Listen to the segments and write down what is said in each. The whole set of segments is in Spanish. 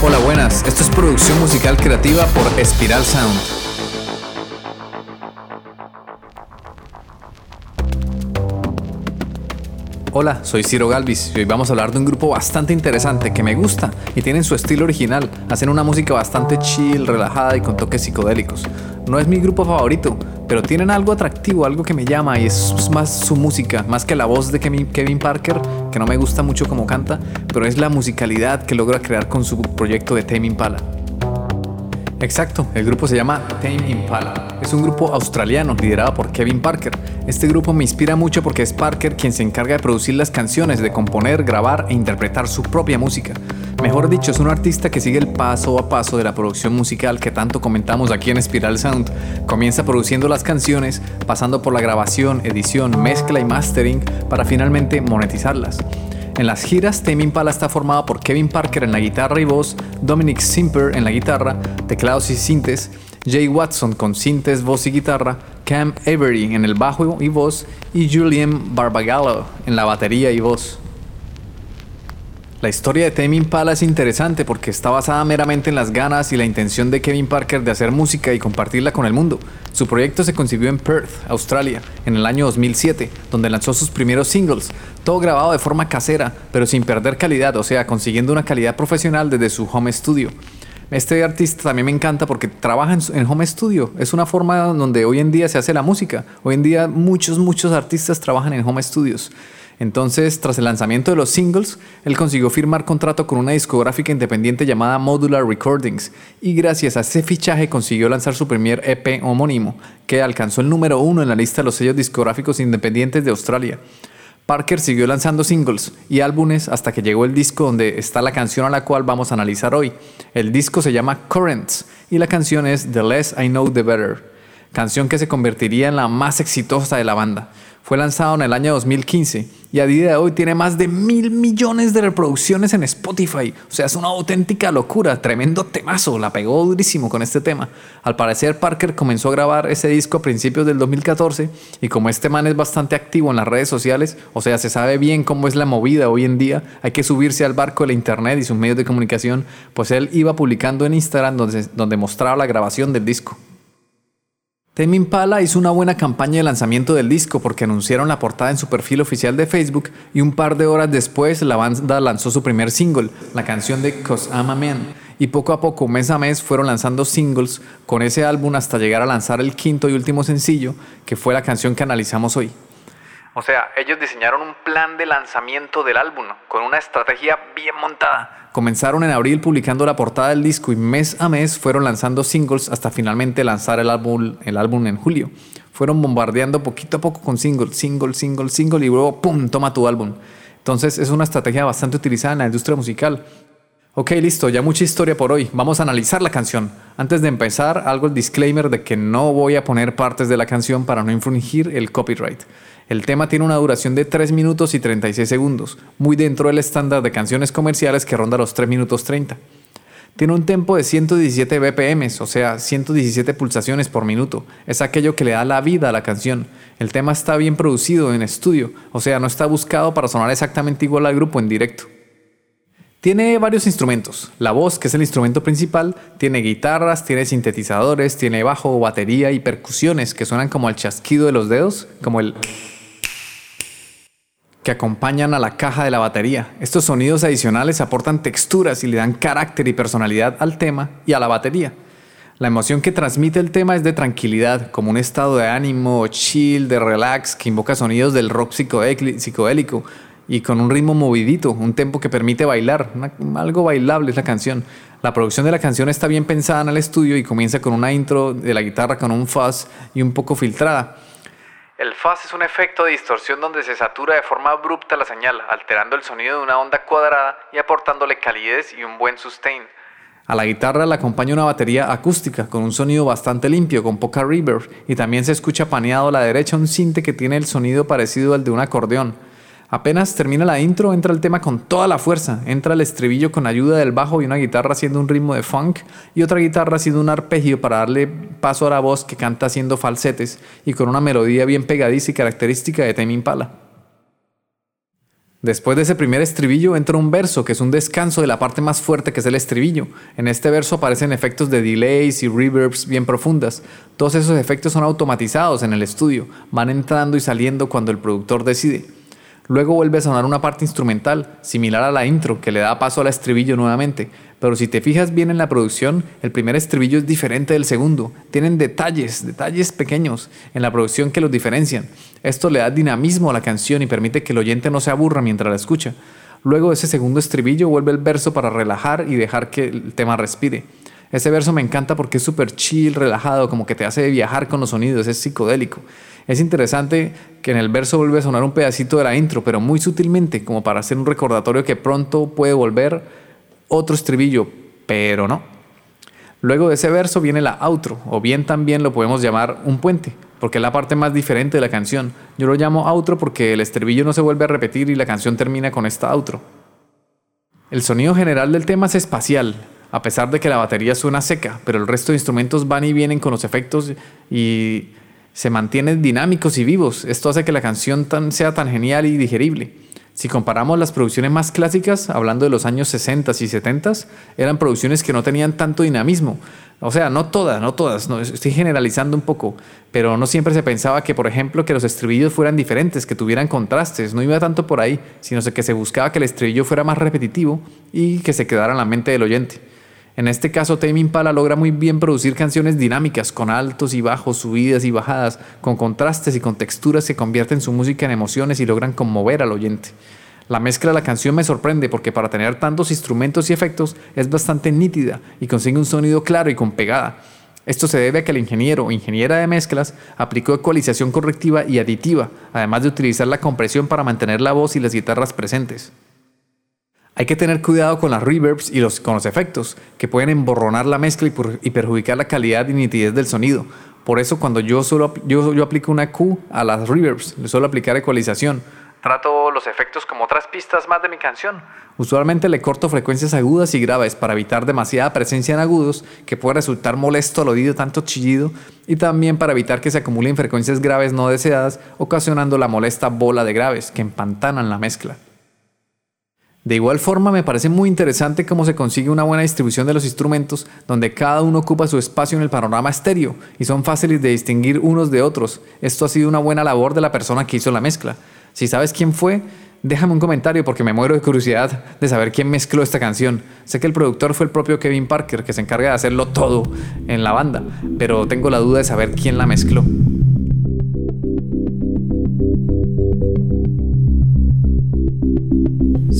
Hola, buenas. Esto es producción musical creativa por Espiral Sound. Hola, soy Ciro Galvis y hoy vamos a hablar de un grupo bastante interesante que me gusta y tienen su estilo original. Hacen una música bastante chill, relajada y con toques psicodélicos. No es mi grupo favorito, pero tienen algo atractivo, algo que me llama y es más su música, más que la voz de Kevin Parker, que no me gusta mucho como canta, pero es la musicalidad que logra crear con su proyecto de Tame Impala. Exacto, el grupo se llama Tame Impala. Es un grupo australiano liderado por Kevin Parker. Este grupo me inspira mucho porque es Parker quien se encarga de producir las canciones, de componer, grabar e interpretar su propia música. Mejor dicho, es un artista que sigue el paso a paso de la producción musical que tanto comentamos aquí en Spiral Sound. Comienza produciendo las canciones, pasando por la grabación, edición, mezcla y mastering para finalmente monetizarlas. En las giras, Tame Impala está formado por Kevin Parker en la guitarra y voz, Dominic Simper en la guitarra, teclados y sintes, Jay Watson con sintes, voz y guitarra, Cam Avery en el bajo y voz y Julian Barbagallo en la batería y voz. La historia de Tame Impala es interesante porque está basada meramente en las ganas y la intención de Kevin Parker de hacer música y compartirla con el mundo. Su proyecto se concibió en Perth, Australia, en el año 2007, donde lanzó sus primeros singles, todo grabado de forma casera, pero sin perder calidad, o sea, consiguiendo una calidad profesional desde su home studio. Este artista también me encanta porque trabaja en, home studio. Es una forma donde hoy en día se hace la música. Hoy en día muchos, muchos artistas trabajan en home studios. Entonces, tras el lanzamiento de los singles, él consiguió firmar contrato con una discográfica independiente llamada Modular Recordings y gracias a ese fichaje consiguió lanzar su primer EP homónimo, que alcanzó el número uno en la lista de los sellos discográficos independientes de Australia. Parker siguió lanzando singles y álbumes hasta que llegó el disco donde está la canción a la cual vamos a analizar hoy. El disco se llama Currents y la canción es The Less I Know The Better, canción que se convertiría en la más exitosa de la banda. Fue lanzado en el año 2015 y a día de hoy tiene más de mil millones de reproducciones en Spotify. O sea, es una auténtica locura, tremendo temazo, la pegó durísimo con este tema. Al parecer Parker comenzó a grabar ese disco a principios del 2014 y como este man es bastante activo en las redes sociales, o sea, se sabe bien cómo es la movida hoy en día, hay que subirse al barco de la internet y sus medios de comunicación, pues él iba publicando en Instagram donde, donde mostraba la grabación del disco. Tame Impala hizo una buena campaña de lanzamiento del disco porque anunciaron la portada en su perfil oficial de Facebook y un par de horas después la banda lanzó su primer single, la canción de Cause I'm a Man. Y poco a poco, mes a mes, fueron lanzando singles con ese álbum hasta llegar a lanzar el quinto y último sencillo, que fue la canción que analizamos hoy. O sea, ellos diseñaron un plan de lanzamiento del álbum con una estrategia bien montada. Comenzaron en abril publicando la portada del disco y mes a mes fueron lanzando singles hasta finalmente lanzar el álbum, el álbum en julio. Fueron bombardeando poquito a poco con singles, single, single, single y luego ¡pum! toma tu álbum. Entonces es una estrategia bastante utilizada en la industria musical. Ok, listo, ya mucha historia por hoy. Vamos a analizar la canción. Antes de empezar, algo el disclaimer de que no voy a poner partes de la canción para no infringir el copyright. El tema tiene una duración de 3 minutos y 36 segundos, muy dentro del estándar de canciones comerciales que ronda los 3 minutos 30. Tiene un tempo de 117 BPM, o sea, 117 pulsaciones por minuto. Es aquello que le da la vida a la canción. El tema está bien producido en estudio, o sea, no está buscado para sonar exactamente igual al grupo en directo. Tiene varios instrumentos. La voz, que es el instrumento principal, tiene guitarras, tiene sintetizadores, tiene bajo, batería y percusiones que suenan como el chasquido de los dedos, como el que acompañan a la caja de la batería. Estos sonidos adicionales aportan texturas y le dan carácter y personalidad al tema y a la batería. La emoción que transmite el tema es de tranquilidad, como un estado de ánimo, chill, de relax, que invoca sonidos del rock psicodélico y con un ritmo movidito, un tempo que permite bailar, algo bailable es la canción. La producción de la canción está bien pensada en el estudio y comienza con una intro de la guitarra con un fuzz y un poco filtrada. El fuzz es un efecto de distorsión donde se satura de forma abrupta la señal, alterando el sonido de una onda cuadrada y aportándole calidez y un buen sustain. A la guitarra le acompaña una batería acústica con un sonido bastante limpio, con poca reverb, y también se escucha paneado a la derecha un cinte que tiene el sonido parecido al de un acordeón. Apenas termina la intro, entra el tema con toda la fuerza. Entra el estribillo con ayuda del bajo y una guitarra haciendo un ritmo de funk y otra guitarra haciendo un arpegio para darle paso a la voz que canta haciendo falsetes y con una melodía bien pegadiza y característica de Tame Impala. Después de ese primer estribillo entra un verso, que es un descanso de la parte más fuerte que es el estribillo. En este verso aparecen efectos de delays y reverbs bien profundas. Todos esos efectos son automatizados en el estudio, van entrando y saliendo cuando el productor decide. Luego vuelve a sonar una parte instrumental, similar a la intro, que le da paso al estribillo nuevamente. Pero si te fijas bien en la producción, el primer estribillo es diferente del segundo. Tienen detalles, detalles pequeños en la producción que los diferencian. Esto le da dinamismo a la canción y permite que el oyente no se aburra mientras la escucha. Luego ese segundo estribillo vuelve el verso para relajar y dejar que el tema respire. Ese verso me encanta porque es súper chill, relajado, como que te hace viajar con los sonidos, es psicodélico. Es interesante que en el verso vuelve a sonar un pedacito de la intro, pero muy sutilmente, como para hacer un recordatorio que pronto puede volver otro estribillo, pero no. Luego de ese verso viene la outro, o bien también lo podemos llamar un puente, porque es la parte más diferente de la canción. Yo lo llamo outro porque el estribillo no se vuelve a repetir y la canción termina con esta outro. El sonido general del tema es espacial, a pesar de que la batería suena seca, pero el resto de instrumentos van y vienen con los efectos y se mantienen dinámicos y vivos. Esto hace que la canción sea tan genial y digerible. Si comparamos las producciones más clásicas, hablando de los años 60 y 70, eran producciones que no tenían tanto dinamismo. O sea, no todas, no todas, no, estoy generalizando un poco, pero no siempre se pensaba que, por ejemplo, que los estribillos fueran diferentes, que tuvieran contrastes, no iba tanto por ahí, sino que se buscaba que el estribillo fuera más repetitivo y que se quedara en la mente del oyente. En este caso, Tame Impala logra muy bien producir canciones dinámicas, con altos y bajos, subidas y bajadas, con contrastes y con texturas que convierten su música en emociones y logran conmover al oyente. La mezcla de la canción me sorprende porque para tener tantos instrumentos y efectos es bastante nítida y consigue un sonido claro y con pegada. Esto se debe a que el ingeniero o ingeniera de mezclas aplicó ecualización correctiva y aditiva, además de utilizar la compresión para mantener la voz y las guitarras presentes. Hay que tener cuidado con las reverbs y los, con los efectos, que pueden emborronar la mezcla y, perjudicar la calidad y nitidez del sonido. Por eso cuando yo solo yo, yo aplico una Q a las reverbs, le suelo aplicar ecualización. Trato los efectos como otras pistas más de mi canción. Usualmente le corto frecuencias agudas y graves para evitar demasiada presencia en agudos que puede resultar molesto al oído tanto chillido y también para evitar que se acumulen frecuencias graves no deseadas ocasionando la molesta bola de graves que empantanan la mezcla. De igual forma, me parece muy interesante cómo se consigue una buena distribución de los instrumentos, donde cada uno ocupa su espacio en el panorama estéreo y son fáciles de distinguir unos de otros. Esto ha sido una buena labor de la persona que hizo la mezcla. Si sabes quién fue, déjame un comentario porque me muero de curiosidad de saber quién mezcló esta canción. Sé que el productor fue el propio Kevin Parker, que se encarga de hacerlo todo en la banda, pero tengo la duda de saber quién la mezcló.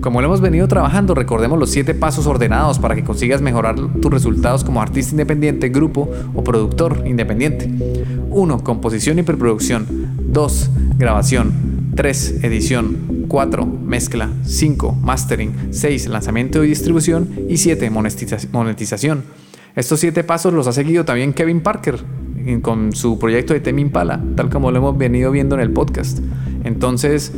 Como lo hemos venido trabajando, recordemos los 7 pasos ordenados para que consigas mejorar tus resultados como artista independiente, grupo o productor independiente. 1. Composición y preproducción. 2. Grabación. 3. Edición. 4. Mezcla. 5. Mastering. 6. Lanzamiento y distribución. Y 7. Monetización. Estos 7 pasos los ha seguido también Kevin Parker con su proyecto de Temi Impala, tal como lo hemos venido viendo en el podcast. Entonces,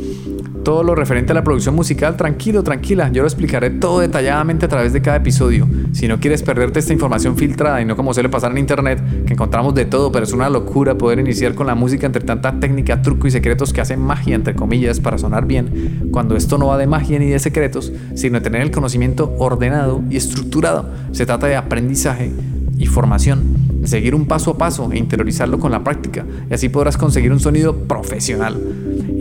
todo lo referente a la producción musical, tranquilo, tranquila, yo lo explicaré todo detalladamente a través de cada episodio. Si no quieres perderte esta información filtrada y no como suele pasar en internet, que encontramos de todo, pero es una locura poder iniciar con la música entre tanta técnica, truco y secretos que hacen magia, entre comillas, para sonar bien, cuando esto no va de magia ni de secretos, sino de tener el conocimiento ordenado y estructurado. Se trata de aprendizaje y formación seguir un paso a paso e interiorizarlo con la práctica y así podrás conseguir un sonido profesional.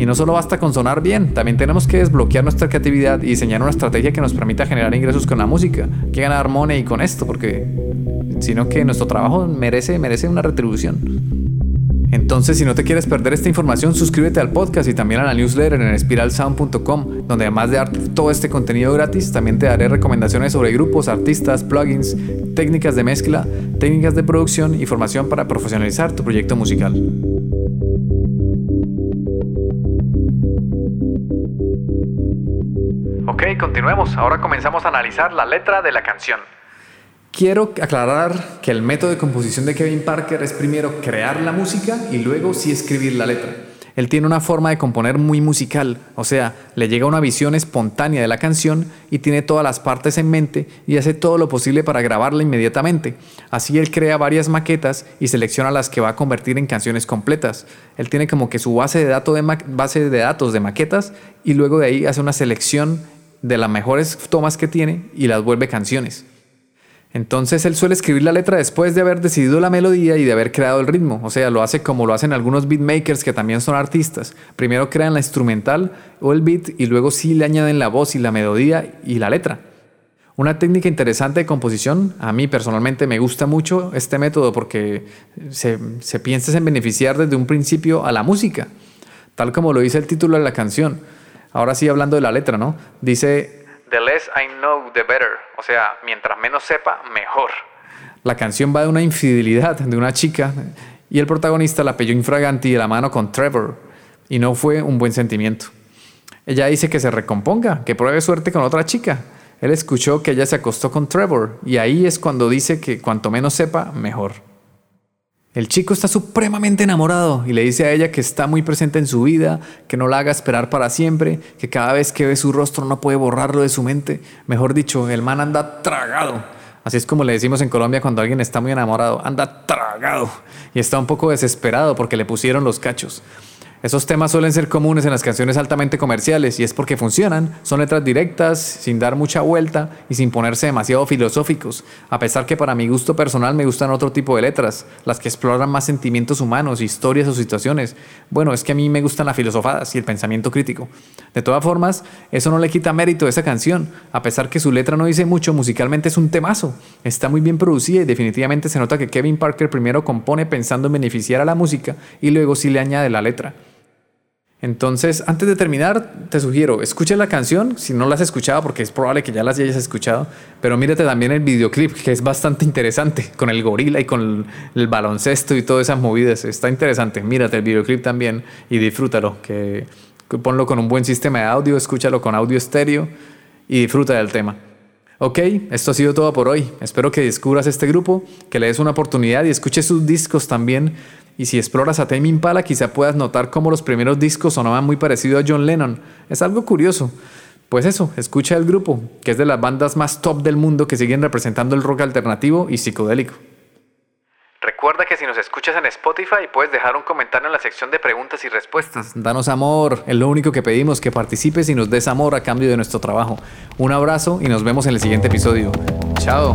Y no solo basta con sonar bien, también tenemos que desbloquear nuestra creatividad y diseñar una estrategia que nos permita generar ingresos con la música, que ganar money con esto, porque sino que nuestro trabajo merece, merece una retribución. Entonces, si no te quieres perder esta información, suscríbete al podcast y también a la newsletter en espiralsound.com, donde además de darte todo este contenido gratis, también te daré recomendaciones sobre grupos, artistas, plugins, técnicas de mezcla, técnicas de producción y formación para profesionalizar tu proyecto musical. Ok, continuemos. Ahora comenzamos a analizar la letra de la canción. Quiero aclarar que el método de composición de Kevin Parker es primero crear la música y luego sí escribir la letra. Él tiene una forma de componer muy musical, o sea, le llega una visión espontánea de la canción y tiene todas las partes en mente y hace todo lo posible para grabarla inmediatamente. Así él crea varias maquetas y selecciona las que va a convertir en canciones completas. Él tiene como que su base de, datos de, maquetas y luego de ahí hace una selección de las mejores tomas que tiene y las vuelve canciones. Entonces él suele escribir la letra después de haber decidido la melodía y de haber creado el ritmo. O sea, lo hace como lo hacen algunos beatmakers que también son artistas. Primero crean la instrumental o el beat y luego sí le añaden la voz y la melodía y la letra. Una técnica interesante de composición, a mí personalmente me gusta mucho este método porque se, se piensa en beneficiar desde un principio a la música, tal como lo dice el título de la canción. Ahora sí hablando de la letra, ¿no? Dice The less I know, the better. O sea, mientras menos sepa, mejor. La canción va de una infidelidad de una chica y el protagonista la pelló infraganti de la mano con Trevor y no fue un buen sentimiento. Ella dice que se recomponga, que pruebe suerte con otra chica. Él escuchó que ella se acostó con Trevor y ahí es cuando dice que cuanto menos sepa, mejor. El chico está supremamente enamorado y le dice a ella que está muy presente en su vida, que no la haga esperar para siempre, que cada vez que ve su rostro no puede borrarlo de su mente. Mejor dicho, el man anda tragado. Así es como le decimos en Colombia cuando alguien está muy enamorado, anda tragado y está un poco desesperado porque le pusieron los cachos. Esos temas suelen ser comunes en las canciones altamente comerciales y es porque funcionan, son letras directas, sin dar mucha vuelta y sin ponerse demasiado filosóficos, a pesar que para mi gusto personal me gustan otro tipo de letras, las que exploran más sentimientos humanos, historias o situaciones. Bueno, es que a mí me gustan las filosofadas y el pensamiento crítico. De todas formas, eso no le quita mérito a esa canción, a pesar que su letra no dice mucho, musicalmente es un temazo, está muy bien producida y definitivamente se nota que Kevin Parker primero compone pensando en beneficiar a la música y luego sí le añade la letra. Entonces, antes de terminar, te sugiero, escucha la canción, si no la has escuchado, porque es probable que ya las hayas escuchado, pero mírate también el videoclip, que es bastante interesante, con el gorila y con el, baloncesto y todas esas movidas. Está interesante, mírate el videoclip también y disfrútalo, que, que ponlo con un buen sistema de audio, escúchalo con audio estéreo y disfruta del tema. Ok, esto ha sido todo por hoy. Espero que descubras este grupo, que le des una oportunidad y escuches sus discos también y si exploras a Tame Impala, quizá puedas notar cómo los primeros discos sonaban muy parecido a John Lennon. Es algo curioso. Pues eso, escucha el grupo, que es de las bandas más top del mundo que siguen representando el rock alternativo y psicodélico. Recuerda que si nos escuchas en Spotify puedes dejar un comentario en la sección de preguntas y respuestas. Danos amor, es lo único que pedimos, que participes y nos des amor a cambio de nuestro trabajo. Un abrazo y nos vemos en el siguiente episodio. Chao.